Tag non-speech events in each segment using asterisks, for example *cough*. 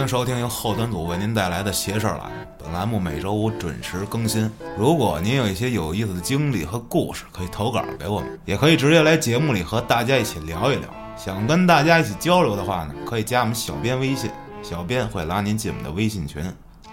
欢迎收听由后端组为您带来的“邪事儿栏”。本栏目每周五准时更新。如果您有一些有意思的经历和故事，可以投稿给我们，也可以直接来节目里和大家一起聊一聊。想跟大家一起交流的话呢，可以加我们小编微信，小编会拉您进我们的微信群，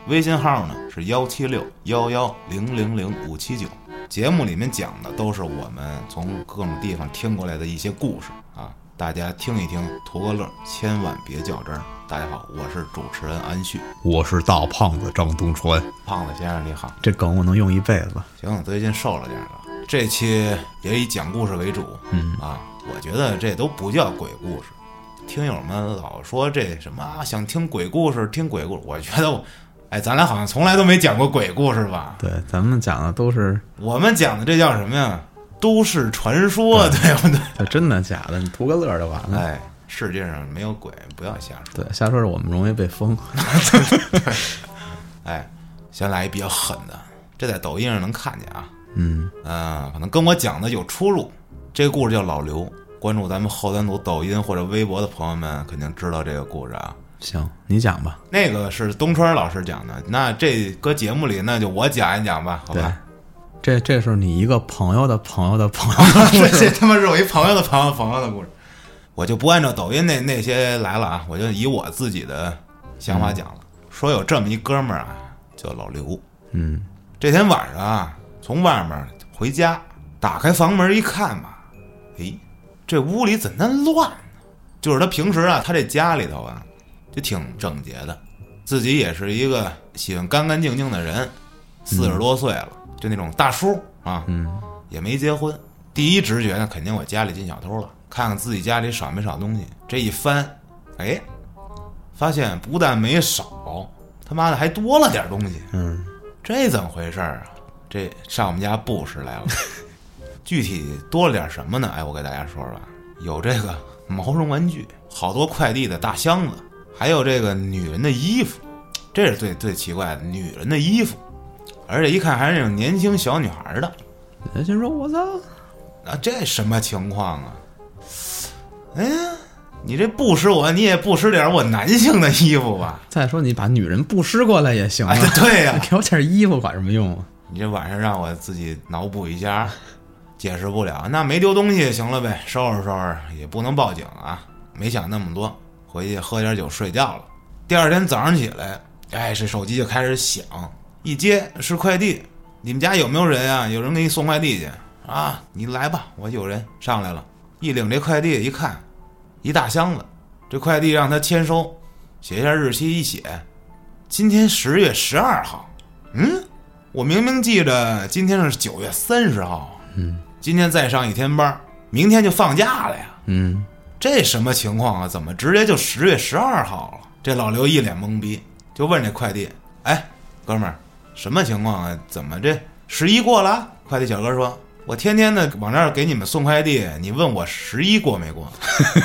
微信号呢是幺七六幺幺零零零五七九。节目里面讲的都是我们从各种地方听过来的一些故事啊，大家听一听，图个乐，千万别较真儿。大家好，我是主持人安旭，我是大胖子张东川。胖子先生你好。这梗我能用一辈子。行，最近瘦了点儿了。这期也以讲故事为主，嗯啊，我觉得这都不叫鬼故事。听友们老说这什么啊，想听鬼故事，听鬼故事。我觉得我，哎，咱俩好像从来都没讲过鬼故事吧？对，咱们讲的都是我们讲的这叫什么呀？都市传说，对不对？*laughs* 这真的假的，你图个乐就完了。哎，世界上没有鬼，不要瞎说。对，瞎说是我们容易被封。*laughs* 哎，先来一比较狠的，这在抖音上能看见啊。嗯，嗯，可能跟我讲的有出入。这个故事叫老刘，关注咱们后端组抖音或者微博的朋友们肯定知道这个故事啊。行，你讲吧。那个是东川老师讲的，那这搁节目里那就我讲一讲吧，好吧？，这这是你一个朋友的朋友的朋友的故这事。*laughs* 这他妈是我一朋友的朋友朋友的故事，我就不按照抖音那那些来了啊，我就以我自己的想法讲了。说有这么一哥们儿啊，叫老刘。嗯这天晚上啊，从外面回家，打开房门一看吧，诶，这屋里怎那乱呢？就是他平时啊，他这家里头啊，就挺整洁的，自己也是一个喜欢干干净净的人，四十多岁了，就那种大叔啊，嗯也没结婚。第一直觉呢，肯定我家里进小偷了，看看自己家里少没少东西。这一翻，哎，发现不但没少，他妈的还多了点东西。嗯这怎么回事啊？这上我们家布什来了，*laughs* 具体多了点什么呢？哎，我给大家说说，有这个毛绒玩具，好多快递的大箱子，还有这个女人的衣服，这是最最奇怪的，女人的衣服，而且一看还是那种年轻小女孩的，人心说：“我操，啊，这什么情况啊？哎呀，你这不施我，你也不施点我男性的衣服吧？再说你把女人布施过来也行啊哎，。对呀、*laughs* 给我件衣服管什么用啊？你这晚上让我自己脑补一下，解释不了。那没丢东西行了呗，收拾收拾，也不能报警啊。没想那么多，回去喝点酒睡觉了。第二天早上起来，哎，这手机就开始响，一接是快递。你们家有没有人啊？有人给你送快递去啊？你来吧，我有人上来了。一领这快递一看，一大箱子，这快递让他签收，写一下日期，一写，今天十月十二号。嗯，我明明记着今天是九月三十号，嗯今天再上一天班儿，明天就放假了呀。嗯，这什么情况啊？怎么直接就十月十二号了？这老刘一脸懵逼，就问这快递：“哎，哥们儿，什么情况啊？怎么这十一过了？”快递小哥说：“我天天的往这儿给你们送快递，你问我十一过没过？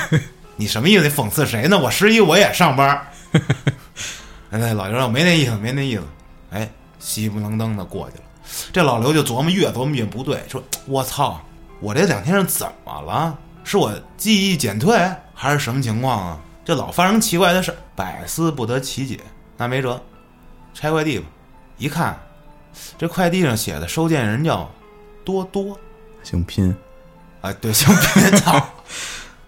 *laughs* 你什么意思？你讽刺谁呢？我十一我也上班儿。*laughs* ”哎，老刘说：“我没那意思，没那意思。”哎，稀不楞登的过去了。这老刘就琢磨，越琢磨越不对，说：“我操，我这两天是怎么了？是我记忆减退，还是什么情况啊？这老发生奇怪的事儿，百思不得其解。那没辙，拆快递吧。一看，这快递上写的收件人叫多多，姓拼。啊，对，姓拼操，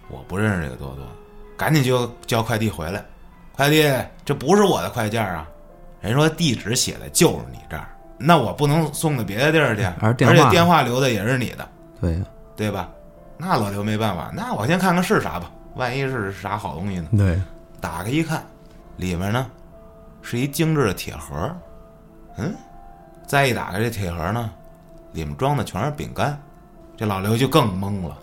我不认识这个多多，赶紧就叫快递回来。快递，这不是我的快件啊！人说地址写的就是你这儿，那我不能送到别的地儿去，而且电话留的也是你的，对呀，对吧？那老刘没办法，那我先看看是啥吧，万一是啥好东西呢？对，打开一看，里面呢是一精致的铁盒，嗯，再一打开这铁盒呢，里面装的全是饼干，这老刘就更懵了，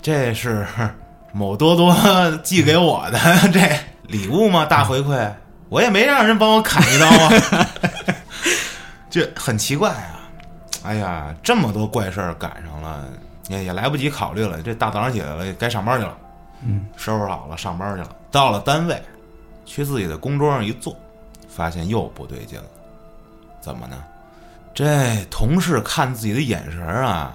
这是 *laughs* 某多多寄给我的 *laughs* 这礼物吗？大回馈，我也没让人帮我砍一刀啊，*laughs* 这很奇怪啊！哎呀，这么多怪事儿赶上了，也也来不及考虑了。这大早上起来了，该上班去了。嗯，收拾好了，上班去了。到了单位，去自己的工桌上一坐，发现又不对劲了。怎么呢？这同事看自己的眼神啊，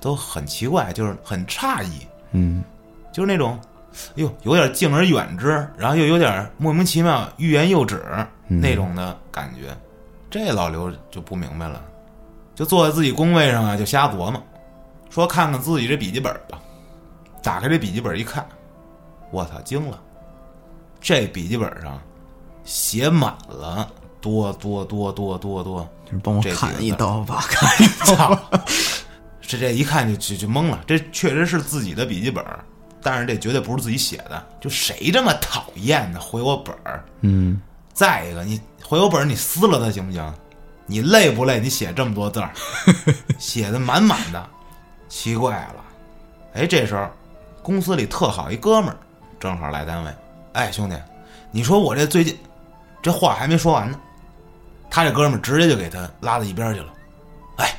都很奇怪，就是很诧异，嗯就是那种哎呦，有点敬而远之，然后又有点莫名其妙欲言又止那种的感觉。这老刘就不明白了，就坐在自己工位上啊，就瞎琢磨，说看看自己这笔记本吧。打开这笔记本一看，我操，惊了！这笔记本上写满了多多多多多多，就是帮我 *laughs* 砍一刀吧，砍一操！这这一看就就就懵了，这确实是自己的笔记本，但是这绝对不是自己写的。就谁这么讨厌呢？回我本儿。嗯，再一个，你回我本儿，你撕了它行不行？你累不累？你写这么多字儿，写的满满的，奇怪了。哎，这时候公司里特好一哥们儿正好来单位，哎，兄弟，你说我这最近这话还没说完呢，他这哥们儿直接就给他拉到一边去了。哎，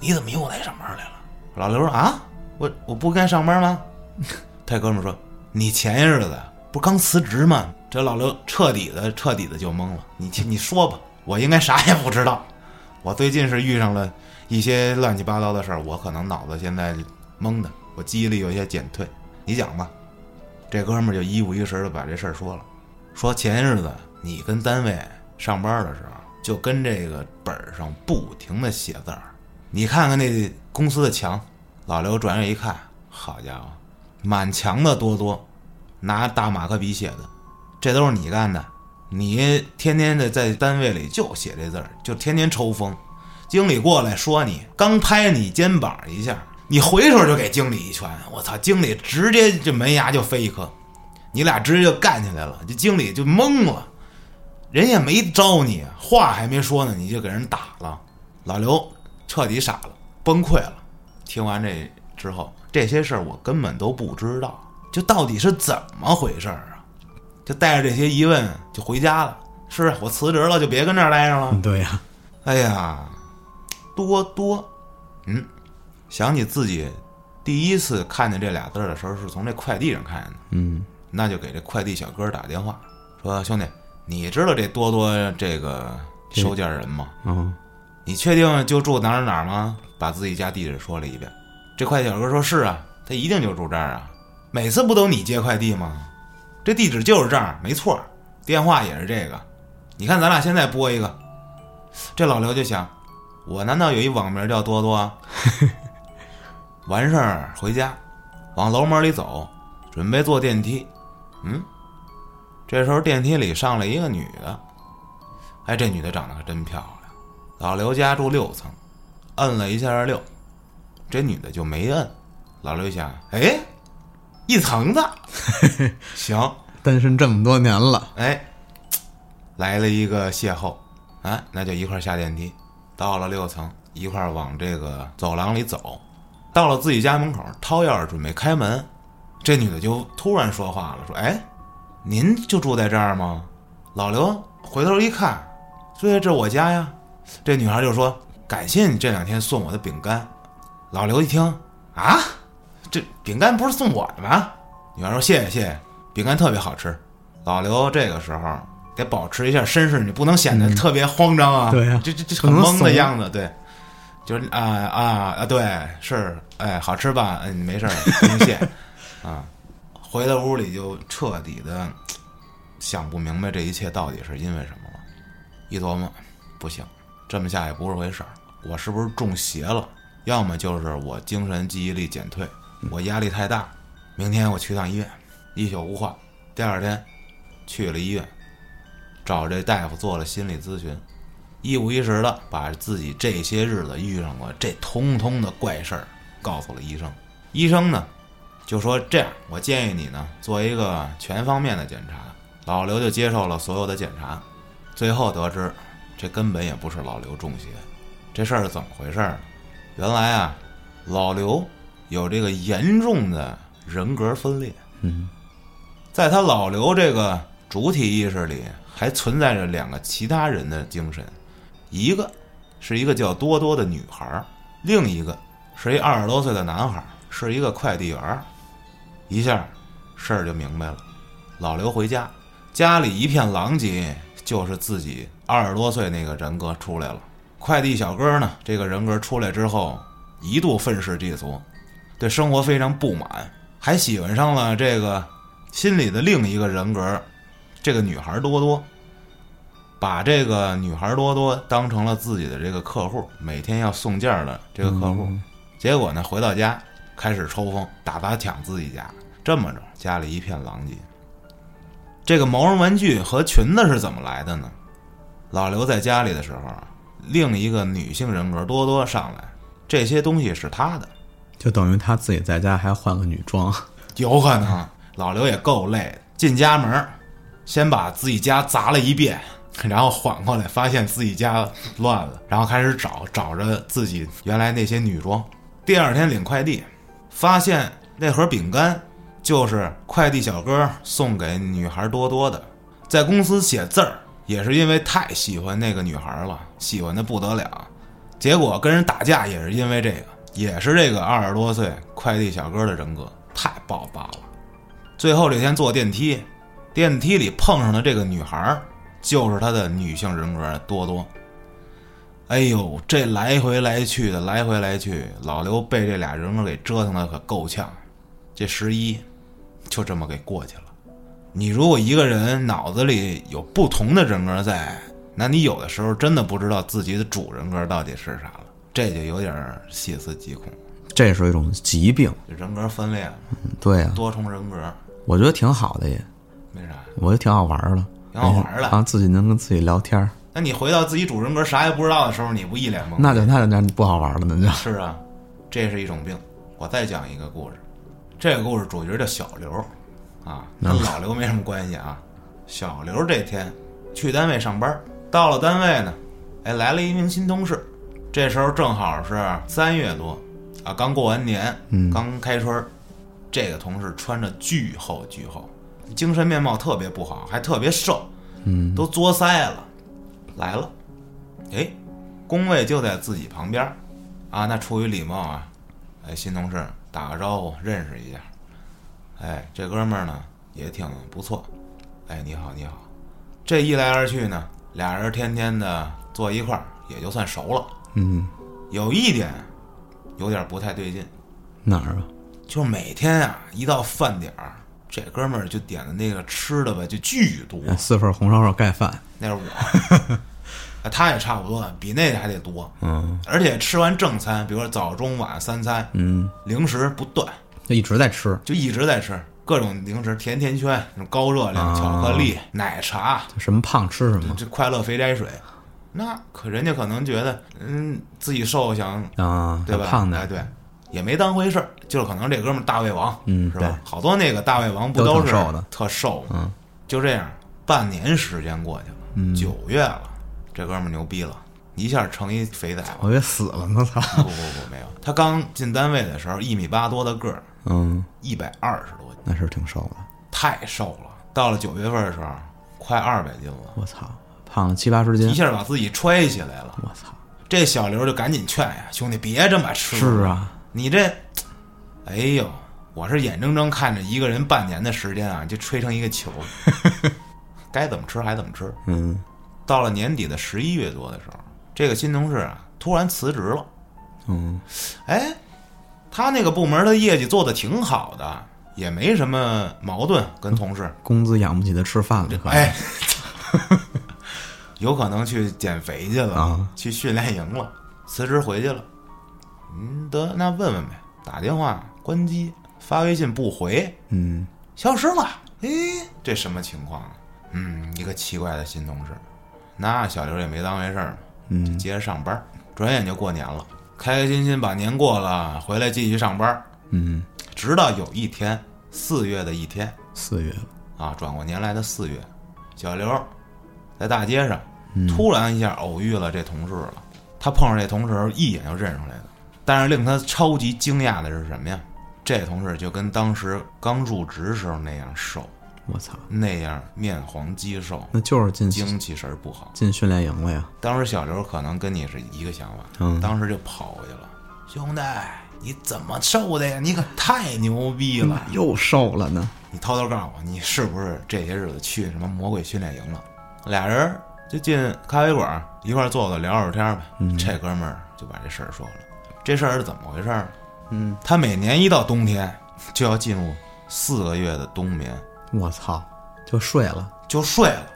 你怎么又来上班来了？老刘说啊，我我不该上班吗？*laughs* 他哥们儿说你前些日子不刚辞职吗？这老刘彻底的彻底的就懵了。你你说吧，我应该啥也不知道。我最近是遇上了一些乱七八糟的事儿，我可能脑子现在懵的，我记忆力有些减退。你讲吧。这哥们儿就一五一十的把这事儿说了，说前些日子你跟单位上班的时候，就跟这个本上不停的写字儿。你看看那公司的墙，老刘转眼一看，好家伙，满墙的多多，拿大马克笔写的，这都是你干的。你天天的在单位里就写这字儿，就天天抽风。经理过来说你，刚拍你肩膀一下，你回手就给经理一拳。我操，经理直接这门牙就飞一颗，你俩直接就干起来了。这经理就懵了，人也没招你，话还没说呢，你就给人打了。老刘彻底傻了，崩溃了。听完这之后，这些事儿我根本都不知道，就到底是怎么回事儿啊？就带着这些疑问就回家了。是我辞职了，就别跟这儿待着了。对呀、哎呀，多多，嗯，想起自己第一次看见这俩字儿的时候，是从这快递上看见的，嗯，那就给这快递小哥打电话说：“兄弟，你知道这多多这个收件人吗？嗯，你确定就住哪儿哪儿吗？”把自己家地址说了一遍。这快递小哥说：“是啊，他一定就住这儿啊，每次不都你接快递吗？这地址就是这儿，没错儿，电话也是这个。你看咱俩现在拨一个。”这老刘就想，我难道有一网名叫多多啊？*laughs* 完事儿回家，往楼门里走，准备坐电梯。嗯，这时候电梯里上来一个女的，哎，这女的长得可真漂亮。老刘家住六层，摁了一下六，这女的就没摁。老刘想，哎，一层的，*laughs* 行，*laughs* 单身这么多年了，哎，来了一个邂逅，啊，那就一块儿下电梯，到了六层，一块儿往这个走廊里走，到了自己家门口，掏钥匙准备开门，这女的就突然说话了，说：“哎，您就住在这儿吗？”老刘回头一看，对，这我家呀。这女孩就说：“感谢你这两天送我的饼干。”老刘一听，啊，这饼干不是送我的吗？女孩说：“谢谢谢谢，饼干特别好吃。”老刘这个时候得保持一下绅士，你不能显得特别慌张啊。对呀这这这很懵的样子，对，就是啊啊啊，对，是，哎，好吃吧？嗯，没事儿，不用谢 *laughs* 啊。回到屋里就彻底的想不明白这一切到底是因为什么了。一琢磨，不行，这么下也不是回事儿，我是不是中邪了？要么就是我精神记忆力减退，我压力太大。明天我去趟医院，一宿无话。第二天去了医院，找这大夫做了心理咨询，一五一十的把自己这些日子遇上过这通通的怪事儿告诉了医生。医生呢就说这样，我建议你呢做一个全方面的检查。老刘就接受了所有的检查，最后得知这根本也不是老刘中邪，这事儿是怎么回事儿呢？原来啊，老刘有这个严重的人格分裂。嗯，在他老刘这个主体意识里，还存在着两个其他人的精神，一个是一个叫多多的女孩儿，另一个是一二十多岁的男孩儿，是一个快递员儿。一下事儿就明白了。老刘回家，家里一片狼藉，就是自己二十多岁那个人格出来了。快递小哥呢，这个人格出来之后，一度愤世嫉俗，对生活非常不满，还喜欢上了这个心里的另一个人格，这个女孩多多，把这个女孩多多当成了自己的这个客户，每天要送件儿的这个客户。结果呢，回到家开始抽风，打砸抢自己家，这么着家里一片狼藉。这个毛绒玩具和裙子是怎么来的呢？老刘在家里的时候啊，另一个女性人格多多上来，这些东西是他的，就等于他自己在家还换个女装，有可能。老刘也够累的，进家门，先把自己家砸了一遍，然后缓过来，发现自己家乱了，然后开始找，找着自己原来那些女装。第二天领快递，发现那盒饼干就是快递小哥送给女孩多多的，在公司写字儿也是因为太喜欢那个女孩了，喜欢的不得了，结果跟人打架也是因为这个，也是这个二十多岁快递小哥的人格太爆发了。最后这天坐电梯，电梯里碰上的这个女孩就是他的女性人格多多。哎呦，这来回来去的，来回来去，老刘被这俩人格给折腾的可够呛。这十一就这么给过去了。你如果一个人脑子里有不同的人格在，那你有的时候真的不知道自己的主人格到底是啥了，这就有点细思极恐。这是一种疾病。人格分裂，对呀、多重人格，我觉得挺好的也，没啥。我觉得挺好玩儿的，挺好玩儿的啊，自己能跟自己聊天儿，那你回到自己主人格啥也不知道的时候，你不一脸懵？那就那就那就不好玩了，那就。是啊，这是一种病。我再讲一个故事，这个故事主角叫小刘，啊，跟老刘没什么关系啊。小刘这天去单位上班，到了单位呢，哎，来了一名新同事。这时候正好是三月多，啊，刚过完年，嗯刚开春儿。这个同事穿着巨厚巨厚，精神面貌特别不好，还特别瘦，嗯，都作腮了。来了，哎，工位就在自己旁边儿，啊，那出于礼貌啊，哎，新同事打个招呼，认识一下。哎，这哥们儿呢也挺不错，哎，你好你好。这一来二去呢，俩人天天的坐一块儿，也就算熟了。嗯，有一点有点不太对劲，哪儿啊？就是每天啊一到饭点儿，这哥们儿就点的那个吃的吧，就巨多。哎四份红烧肉盖饭。那是我，*laughs* 啊他也差不多，比那个还得多。嗯而且吃完正餐，比如说早中晚三餐，嗯，零食不断，就一直在吃，就一直在吃各种零食，甜甜圈、那种高热量、啊巧克力、奶茶，什么胖吃什么这快乐肥宅水。那可人家可能觉得，嗯，自己瘦想啊，对吧？胖的，哎，对，也没当回事儿，就是可能这哥们儿大胃王，嗯是吧？好多那个大胃王不都是瘦的特瘦吗？嗯就这样，半年时间过去了，嗯九月了，这哥们儿牛逼了，一下成一肥仔了。我以为死了呢，操！不不不，没有，他刚进单位的时候一米八多的个儿，嗯，一百二十多斤，那是挺瘦的，太瘦了。到了九月份的时候，快二百斤了，我操，胖了七八十斤一，下把自己揣起来了。我操！这小刘就赶紧劝呀，兄弟别这么吃，是啊，你这，哎呦，我是眼睁睁看着一个人半年的时间啊，就吹成一个球，*laughs* 该怎么吃还怎么吃。嗯到了年底的十一月多的时候，这个新同事啊突然辞职了。嗯，哎，他那个部门的业绩做的挺好的，也没什么矛盾，跟同事。工资养不起他吃饭了，哎，*laughs* 有可能去减肥去了，啊去训练营了，辞职回去了。嗯，得那问问呗，打电话关机，发微信不回，嗯消失了。哎，这什么情况啊？嗯，一个奇怪的新同事。那小刘也没当回事儿嘛，嗯接着上班。转眼就过年了，开开心心把年过了，回来继续上班。嗯，直到有一天，四月的一天四月了，啊，转过年来的四月，小刘在大街上嗯突然一下偶遇了这同事了。他碰上这同事一眼就认出来了，但是令他超级惊讶的是什么呀？这同事就跟当时刚入职时候那样瘦，我操，那样面黄肌瘦，那就是进精气神儿不好。进训练营了呀，当时小刘可能跟你是一个想法，嗯当时就跑过去了，兄弟，你怎么瘦的呀？你可太牛逼了！又瘦了呢，你偷偷告诉我，你是不是这些日子去什么魔鬼训练营了？俩人就进咖啡馆一块儿坐坐聊会儿天儿呗。嗯这哥们儿就把这事儿说了。这事儿是怎么回事儿？嗯他每年一到冬天，就要进入四个月的冬眠，我操，就睡了。就睡了。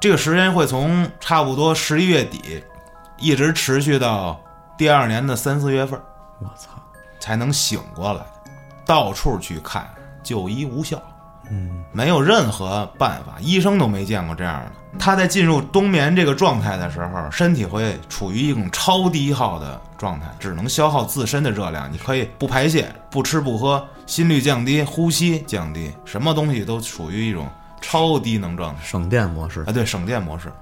这个时间会从差不多十一月底，一直持续到第二年的三四月份我操，才能醒过来。到处去看，就医无效，嗯，没有任何办法，医生都没见过这样的。他在进入冬眠这个状态的时候，身体会处于一种超低耗的状态，只能消耗自身的热量。你可以不排泄、不吃不喝，心率降低，呼吸降低，什么东西都处于一种超低能状态。省电模式啊，对，省电模式。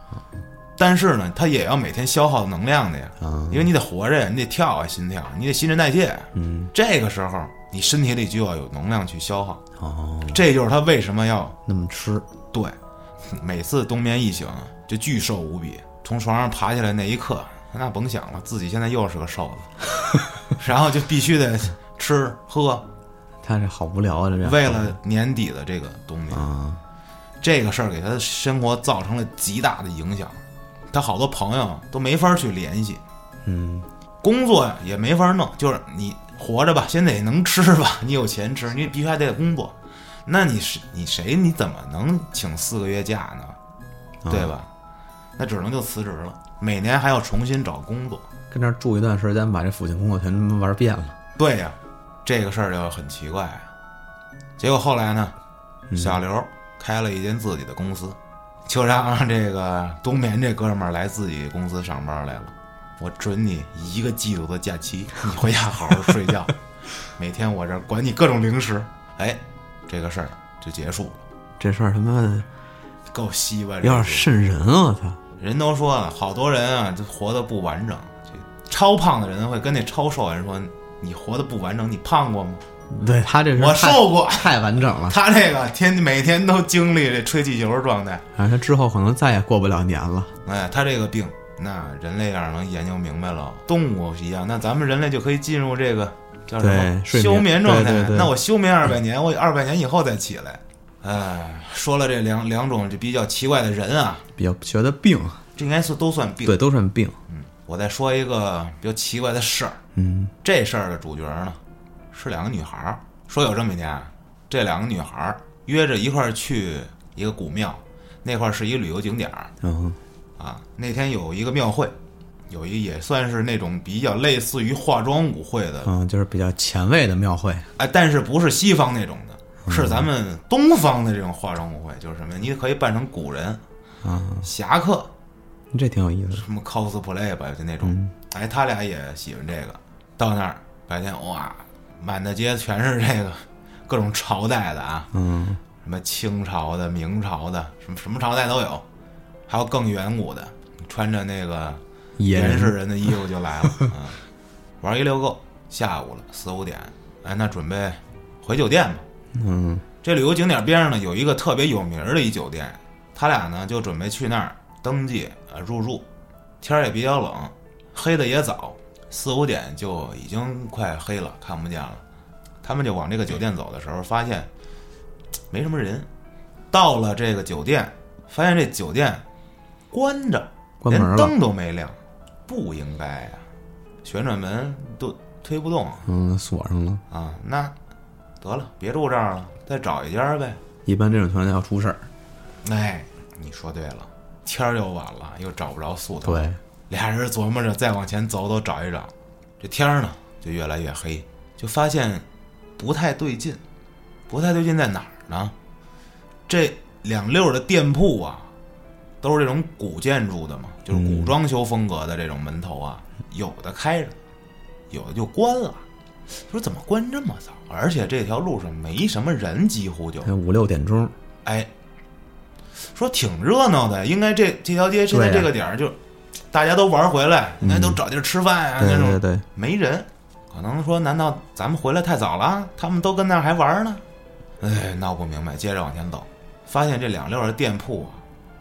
但是呢，它也要每天消耗能量的呀，啊，因为你得活着呀，你得跳啊，心跳，你得新陈代谢。嗯，这个时候，你身体里就要有能量去消耗。哦，这就是他为什么要那么吃，对，每次冬眠一醒就巨瘦无比，从床上爬起来那一刻，那甭想了，自己现在又是个瘦子，*laughs* 然后就必须得吃喝，他这好无聊啊，这这为了年底的这个冬眠。啊，这个事儿给他的生活造成了极大的影响，他好多朋友都没法去联系，嗯，工作呀也没法弄，就是你活着吧，先得能吃吧，*laughs* 你有钱吃，你必须还得工作，那你是你谁你怎么能请四个月假呢？对吧？那只能就辞职了，每年还要重新找工作。跟这儿住一段时间，把这附近工作全玩遍了。对呀、这个事儿就很奇怪啊、结果后来呢，小刘开了一间自己的公司，就让这个冬眠这哥们儿来自己公司上班来了。我准你一个季度的假期，你回家好好睡觉，*laughs* 每天我这儿管你各种零食。哎，这个事儿就结束了，这事儿他妈的够稀巴！有点瘆人啊！我操，人都说了，好多人啊，就活得不完整。这超胖的人会跟那超瘦人说：“你活得不完整，你胖过吗对他这？”是我瘦过。太完整了，他这个天每天都经历这吹气球的状态，反正他之后可能再也过不了年了。哎，他这个病，那人类要是能研究明白了，动物一样，那咱们人类就可以进入这个叫什么睡眠休眠状态。那我休眠二百年，我二百年以后再起来。哎，说了这两两种就比较奇怪的人啊，比较觉得病，这应该是都算病。对，都算病。嗯，我再说一个比较奇怪的事儿。嗯，这事儿的主角呢是两个女孩儿。说有这么一天，这两个女孩儿约着一块儿去一个古庙，那块儿是一个旅游景点儿嗯，啊。那天有一个庙会，有一也算是那种比较类似于化妆舞会的，嗯，就是比较前卫的庙会。哎，但是不是西方那种的，是咱们东方的这种化妆舞会，就是什么呀？你可以扮成古人、啊，侠客，这挺有意思的。什么 cosplay 吧，就那种。嗯哎，他俩也喜欢这个。到那儿白天哇，满大街全是这个各种朝代的啊，嗯，什么清朝的、明朝的，什么什么朝代都有，还有更远古的，穿着那个野原始人人的衣服就来了。*laughs* 嗯，玩一溜够，下午了四五点，哎，那准备回酒店吧。嗯这旅游景点边上呢有一个特别有名儿的一酒店，他俩呢就准备去那儿登记呃入住。天儿也比较冷，黑的也早，四五点就已经快黑了，看不见了。他们就往这个酒店走的时候，发现没什么人。到了这个酒店，发现这酒店关着，连关门了。灯都没亮，不应该呀、旋转门都推不动嗯，锁上了。啊。那得了，别住这儿了，再找一家呗。一般这种情况下要出事儿。哎，你说对了，天儿又晚了，又找不着宿头。对，俩人琢磨着再往前走走，找一找。这天儿呢就越来越黑，就发现不太对劲。不太对劲在哪儿呢？这两溜儿的店铺啊，都是这种古建筑的嘛，就是古装修风格的这种门头啊，有的开着，有的就关了。说怎么关这么早？而且这条路上没什么人，几乎就五六点钟。哎，说挺热闹的，应该这这条街现在这个点儿就大家都玩回来，应该都找地儿吃饭呀、对那种对对，没人，可能说难道咱们回来太早了？他们都跟那儿还玩呢？哎，闹不明白，接着往前走，发现这两溜的店铺啊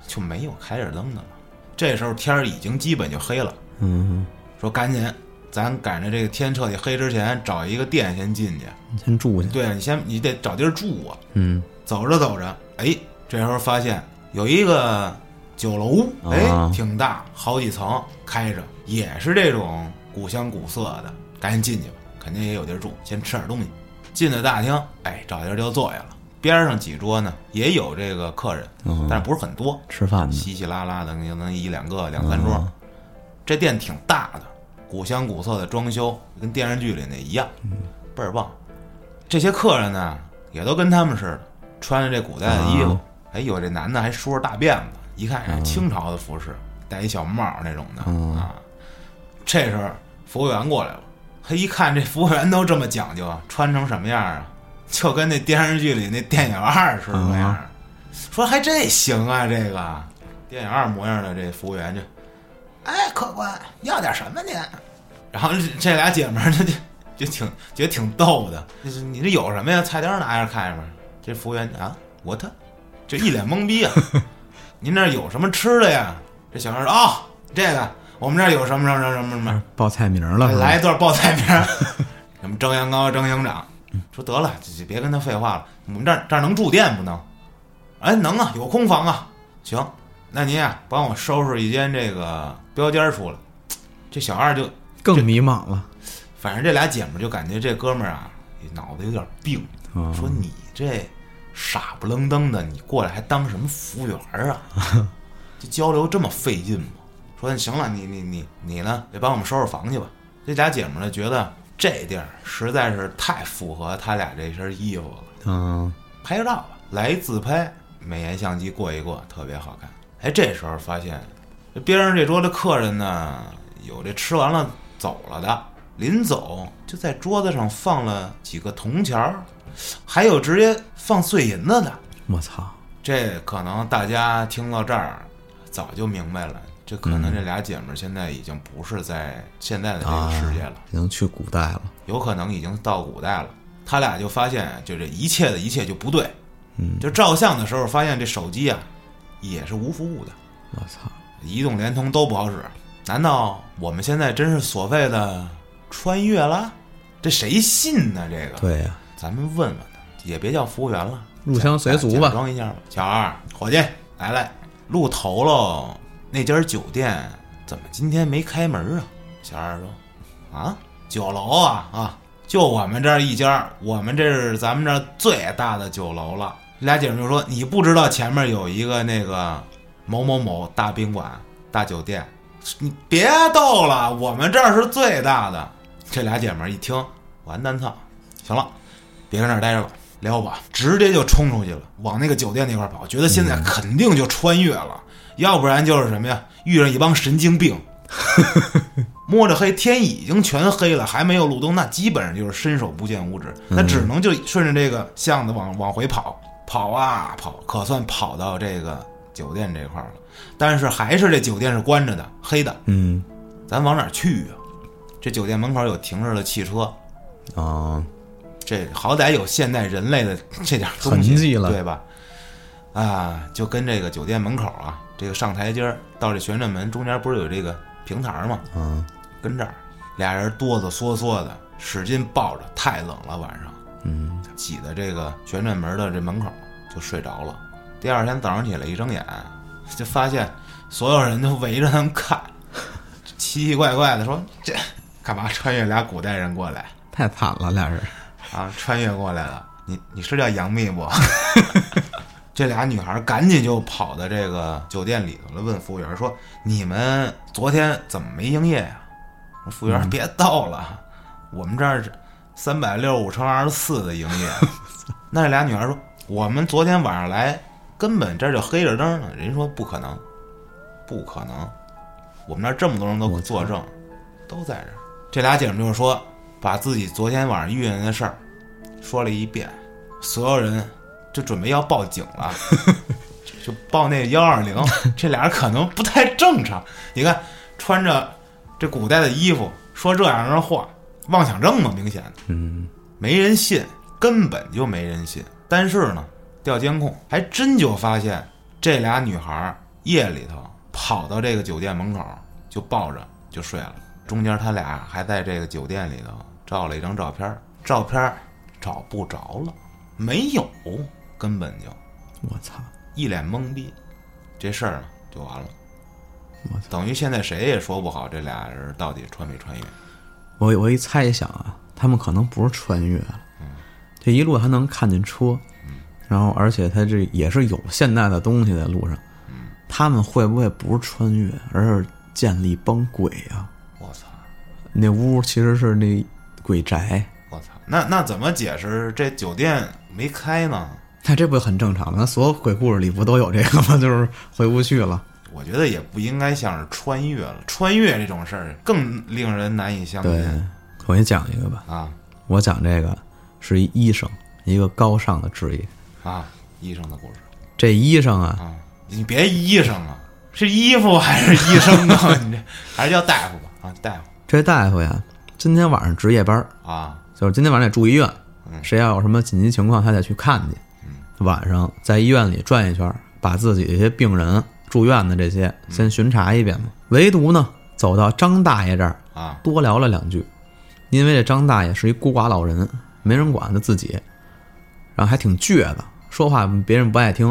就没有开着灯的了。这时候天儿已经基本就黑了，嗯，说赶紧，咱赶着这个天彻底黑之前找一个店先进去。你先住去。对啊，你先你得找地儿住啊。嗯，走着走着，哎，这时候发现有一个酒楼，哎啊，挺大，好几层，开着，也是这种古香古色的，赶紧进去吧，肯定也有地儿住，先吃点东西。进了大厅，哎，找地儿就坐下了。边上几桌呢也有这个客人，嗯但是不是很多，吃饭呢，稀稀拉拉的，可能一两个、两三桌。嗯这店挺大的，古香古色的装修，跟电视剧里那一样，倍儿棒。这些客人呢，也都跟他们似的，穿着这古代的衣服。啊哎，有这男的还梳着大辫子，一看是清朝的服饰，戴一小帽儿那种的、嗯啊。这时候服务员过来了，他一看这服务员都这么讲究啊，穿成什么样啊？就跟那电视剧里那电影二似的那样。说还这行啊，这个电影二模样的这服务员就，哎，客官要点什么您？然后这这俩姐们儿就就 *laughs* 就挺觉得挺逗的，就是你这有什么呀？菜单拿着看着吧。这服务员啊，我他，就一脸懵逼啊。*laughs* 您这有什么吃的呀？这小孩说哦，这个我们这儿有什么什么什么什么，报菜名了，来一段报菜名儿，*laughs* 什么蒸羊羔、蒸羊掌。说得了，就就别跟他废话了。我们这儿这儿能住店不能？哎，能啊，有空房啊。行，那您啊，帮我收拾一间这个标间儿出来。这小二就，更迷茫了。反正这俩姐们儿就感觉这哥们儿啊，脑子有点病。嗯说你这傻不愣登的，你过来还当什么服务员儿啊？*laughs* 这交流这么费劲吗？说行了，你你你你呢，得帮我们收拾房去吧。这俩姐们儿呢，觉得这地儿实在是太符合他俩这身衣服了，嗯，拍个照吧，来一自拍，美颜相机过一过，特别好看。哎，这时候发现这边上这桌的客人呢，有这吃完了走了的，临走就在桌子上放了几个铜钱儿，还有直接放碎银子的。我操，这可能大家听到这儿早就明白了，这可能这俩姐们儿现在已经不是在现在的这个世界了，已经去古代了。有可能已经到古代了。他俩就发现，就这一切的一切就不对。嗯，就照相的时候发现这手机啊也是无服务的，我操，移动、联通都不好使。难道我们现在真是所谓的穿越了？这谁信呢？这个，对呀，咱们问问他，也别叫服务员了，入乡随俗假吧。装一下吧。小二，伙计，来来，路头喽，那家酒店怎么今天没开门啊？小二说，啊，酒楼啊啊，就我们这儿一家，我们这是咱们这最大的酒楼了。俩姐们就说，你不知道前面有一个那个某某某大宾馆、大酒店，你别逗了，我们这儿是最大的。这俩姐们一听，完蛋操，行了，别跟这儿待着了，撩吧，直接就冲出去了，往那个酒店那块儿跑，觉得现在肯定就穿越了，要不然就是什么呀，遇上一帮神经病。*laughs* 摸着黑，天已经全黑了，还没有路灯，那基本上就是伸手不见五指，那只能就顺着这个巷子往往回跑，跑啊跑，可算跑到这个酒店这块儿了。但是还是这酒店是关着的，黑的，嗯，咱往哪儿去啊？这酒店门口有停着的汽车，啊，这好歹有现代人类的这点痕迹了对吧？啊，就跟这个酒店门口啊，这个上台阶儿到这旋转门中间不是有这个平台吗？嗯，跟这儿俩人哆哆嗦嗦的，使劲抱着，太冷了，晚上嗯，挤在这个旋转门的这门口就睡着了。第二天早上起来一睁眼，就发现所有人都围着他们看，奇奇怪怪的说：“这干嘛穿越俩古代人过来？”太惨了，俩人。啊，穿越过来了。你你是叫杨幂不？*laughs* 这俩女孩赶紧就跑到这个酒店里头了，问服务员说：“你们昨天怎么没营业呀、服务员说：“别逗了，我们这儿是三百六十五乘二十四的营业。*laughs* ”那这俩女孩说：“我们昨天晚上来，根本这儿就黑着灯呢。”人说：“不可能，不可能，我们那儿这么多人都作证，都在这儿。”这俩姐们就是说，把自己昨天晚上遇见的事儿说了一遍，所有人就准备要报警了，*laughs* 就报那幺二零。*laughs* 这俩人可能不太正常，你看穿着这古代的衣服说这样的话，妄想症嘛，明显嗯，没人信，根本就没人信。但是呢，调监控还真就发现这俩女孩儿夜里头跑到这个酒店门口，就抱着就睡了。中间他俩还在这个酒店里头照了一张照片儿，照片儿找不着了，没有，根本就我操，一脸懵逼。这事儿呢就完了我操。等于现在谁也说不好这俩人到底穿没穿越。我我一猜想啊，他们可能不是穿越了，这一路还能看见车，然后而且他这也是有现代的东西在路上，他们会不会不是穿越，而是建立帮鬼呀、我操，那屋其实是那鬼宅，我操，那那怎么解释这酒店没开呢？那这不很正常吗？那所有鬼故事里不都有这个吗？*laughs* 就是回不去了。我觉得也不应该像是穿越了，穿越这种事儿更令人难以相信对，我给你讲一个吧。啊我讲这个是一医生，一个高尚的职业。啊！医生的故事这医生啊，啊，你别医生啊，是衣服还是医生啊？*laughs* 你这还是叫大夫吧啊，大夫这大夫呀，今天晚上值夜班儿，啊，就是今天晚上得住医院嗯，谁要有什么紧急情况，他得去看去。晚上在医院里转一圈，把自己这些病人住院的这些先巡查一遍嘛。唯独呢，走到张大爷这儿，啊多聊了两句，因为这张大爷是一孤寡老人，没人管他自己，然后还挺倔的，说话别人不爱听，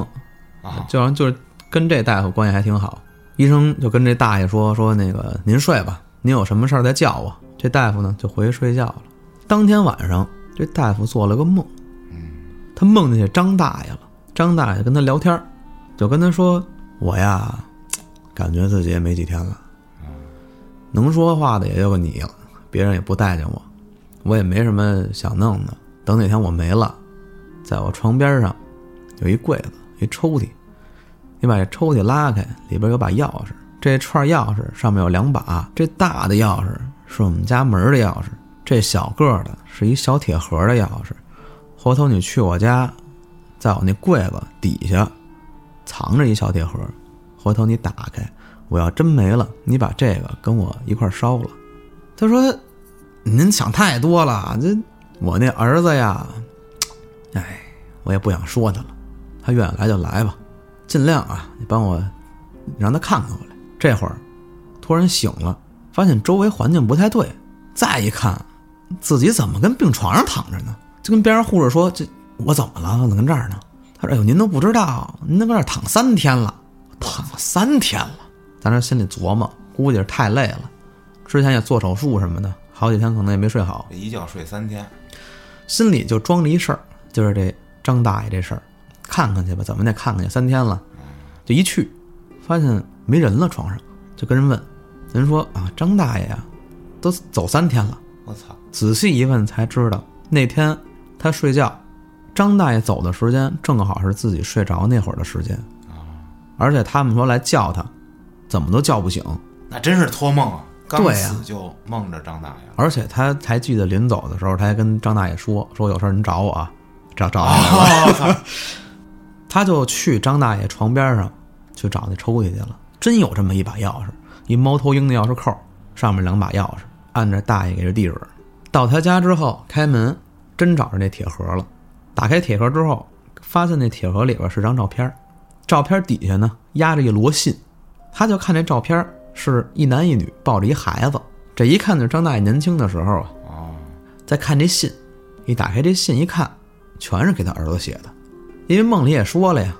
啊就好像就是跟这大夫关系还挺好。医生就跟这大爷说说那个您睡吧，您有什么事儿再叫我。这大夫呢就回去睡觉了。当天晚上，这大夫做了个梦，他梦见这张大爷了。张大爷跟他聊天，就跟他说：“我呀，感觉自己也没几天了，能说话的也就个你了，别人也不待见我，我也没什么想弄的。等哪天我没了，在我床边上有一柜子，一抽屉，你把这抽屉拉开，里边有把钥匙。这串钥匙上面有两把，这大的钥匙是我们家门的钥匙，这小个的是一小铁盒的钥匙。回头你去我家，在我那柜子底下藏着一小铁盒，回头你打开，我要真没了，你把这个跟我一块烧了。他说：“您想太多了，这我那儿子呀，*tsk* 哎，我也不想说他了，他愿意来就来吧，尽量啊，你帮我让他看看我来。”这会儿突然醒了，发现周围环境不太对，再一看，自己怎么跟病床上躺着呢？就跟边上护士说：“这我怎么了？怎么跟这儿呢？”他说：“哎呦，您都不知道，您都搁这儿躺三天了，躺了三天了。”咱这心里琢磨，估计是太累了，之前也做手术什么的，好几天可能也没睡好，一觉睡三天，心里就装着一事儿，就是这张大爷这事儿，看看去吧，怎么得看看去，三天了，就一去，发现没人了，床上就跟人问，人说啊，张大爷呀、都走三天了。我操，仔细一问才知道，那天他睡觉，张大爷走的时间正好是自己睡着那会儿的时间，而且他们说来叫他，怎么都叫不醒，那真是托梦啊！刚死就梦着张大爷了，而且他还记得临走的时候，他还跟张大爷说说有事儿您找我啊，找找我。*laughs* 他就去张大爷床边上去找那抽屉去了，真有这么一把钥匙，一猫头鹰的钥匙扣，上面两把钥匙，按着大爷给的地址。到他家之后开门，真找着那铁盒了。打开铁盒之后，发现那铁盒里边是张照片，照片底下呢压着一摞信，他就看这照片是一男一女抱着一孩子，这一看就是张大爷年轻的时候啊。哦，再看这信，一打开这信一看，全是给他儿子写的。因为梦里也说了呀，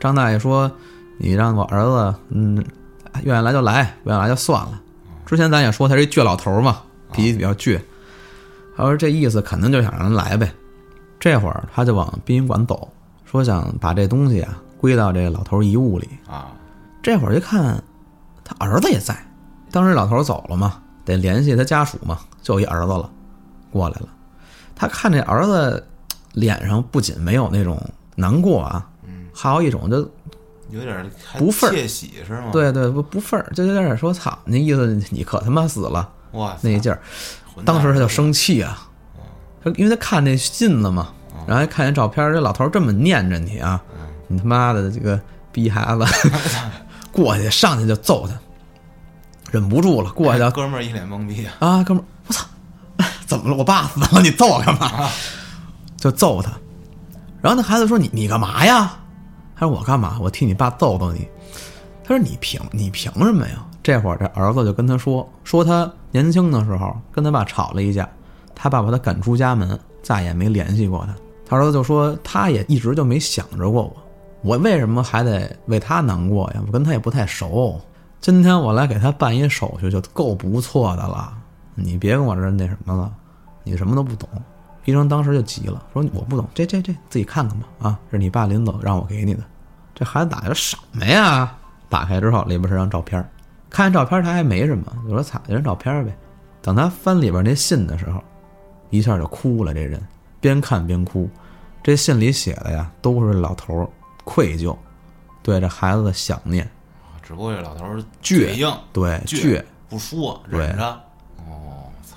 张大爷说：“你让我儿子，嗯，愿意来就来，不愿意来就算了。”之前咱也说他是一倔老头嘛，脾气比较倔。他说这意思肯定就想让人来呗。这会儿他就往殡仪馆走，说想把这东西啊归到这老头遗物里。啊，这会儿一看，他儿子也在。当时老头走了嘛，得联系他家属嘛，就一儿子了，过来了。他看这儿子脸上不仅没有那种难过啊，还有一种就有点不忿儿窃喜是吗？，对对不不忿儿，就有点说操，那意思你可他妈死了哇，那一劲儿。当时他就生气啊，他因为他看那信了嘛，然后还看见照片，这老头这么念着你啊，你他妈的这个逼孩子，*laughs* 过去上去就揍他，忍不住了，过去就哥们儿一脸懵逼啊，啊，哥们儿，我操，怎么了？我爸死了，你揍我干嘛？就揍他。然后那孩子说：“你你干嘛呀？”他说：“我干嘛？我替你爸揍揍你。”他说：“你凭你凭什么呀？”这会儿这儿子就跟他说：“说他年轻的时候跟他爸吵了一架，他爸把他赶出家门，再也没联系过他。”他儿子就说：“他也一直就没想着过我，我为什么还得为他难过呀？我跟他也不太熟。今天我来给他办一手续就够不错的了，你别跟我这那什么了，你什么都不懂。医生当时就急了，说我不懂，这这这自己看看吧，啊，是你爸临走让我给你的。这孩子打的什么呀？打开之后里边是张照片，看见照片他还没什么，就说擦，这张照片呗。等他翻里边那信的时候，一下就哭了。这人边看边哭，这信里写的呀，都是老头愧疚，对这孩子的想念。只不过这老头儿倔硬，对，倔不说，忍着。哦，操！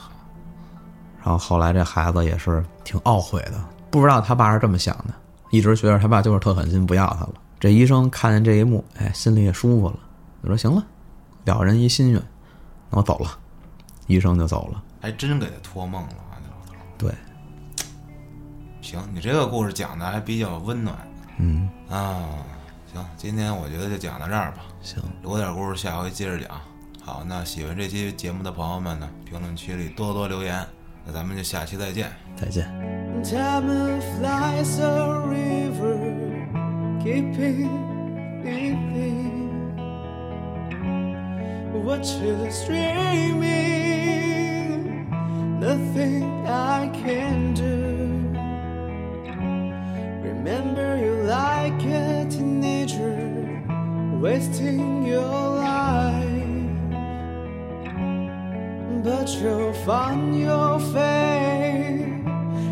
然后后来这孩子也是挺懊悔的，不知道他爸是这么想的，一直觉得他爸就是特狠心不要他了。这医生看见这一幕，哎，心里也舒服了，就说：“行了，了人一心愿，那我走了。”医生就走了。还真给他托梦了啊，这老头儿。对，行，你这个故事讲的还比较温暖嗯，啊。行，今天我觉得就讲到这儿吧。行，留点故事，下回接着讲。好，那喜欢这期节目的朋友们呢，评论区里多多留言。那咱们就下期再见。再见。Keeping living. What you're dreaming, nothing I can do. Remember, you like a teenager, wasting your life. But you'll find your fate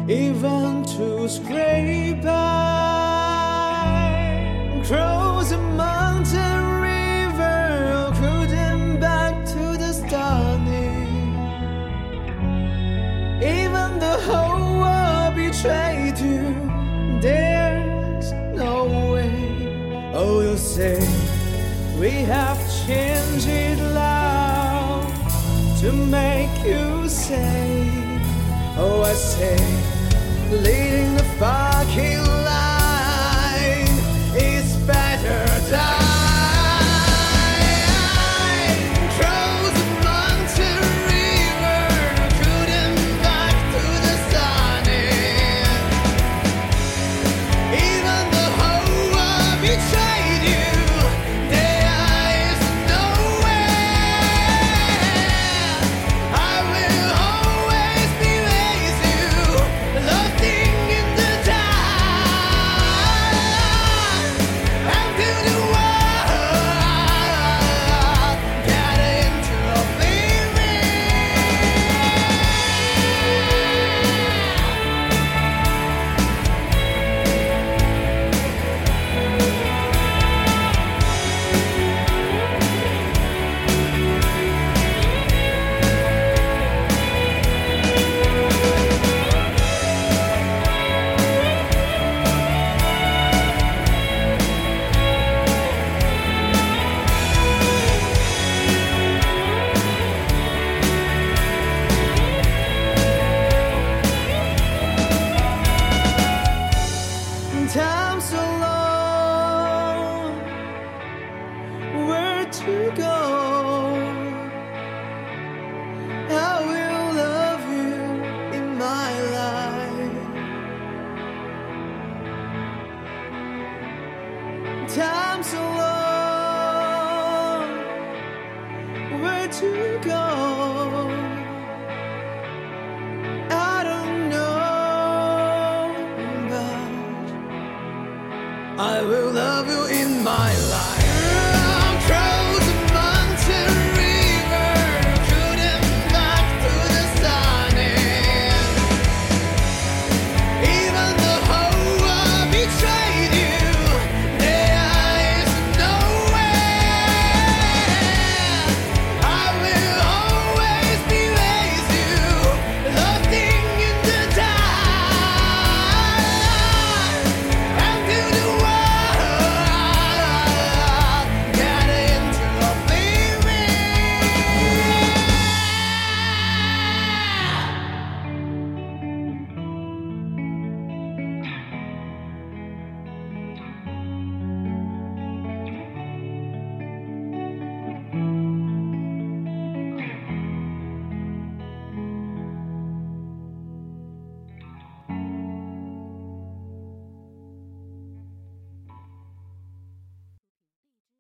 even to scrape by. To make you say, Oh, I say, leading the fucking I will love you in my life.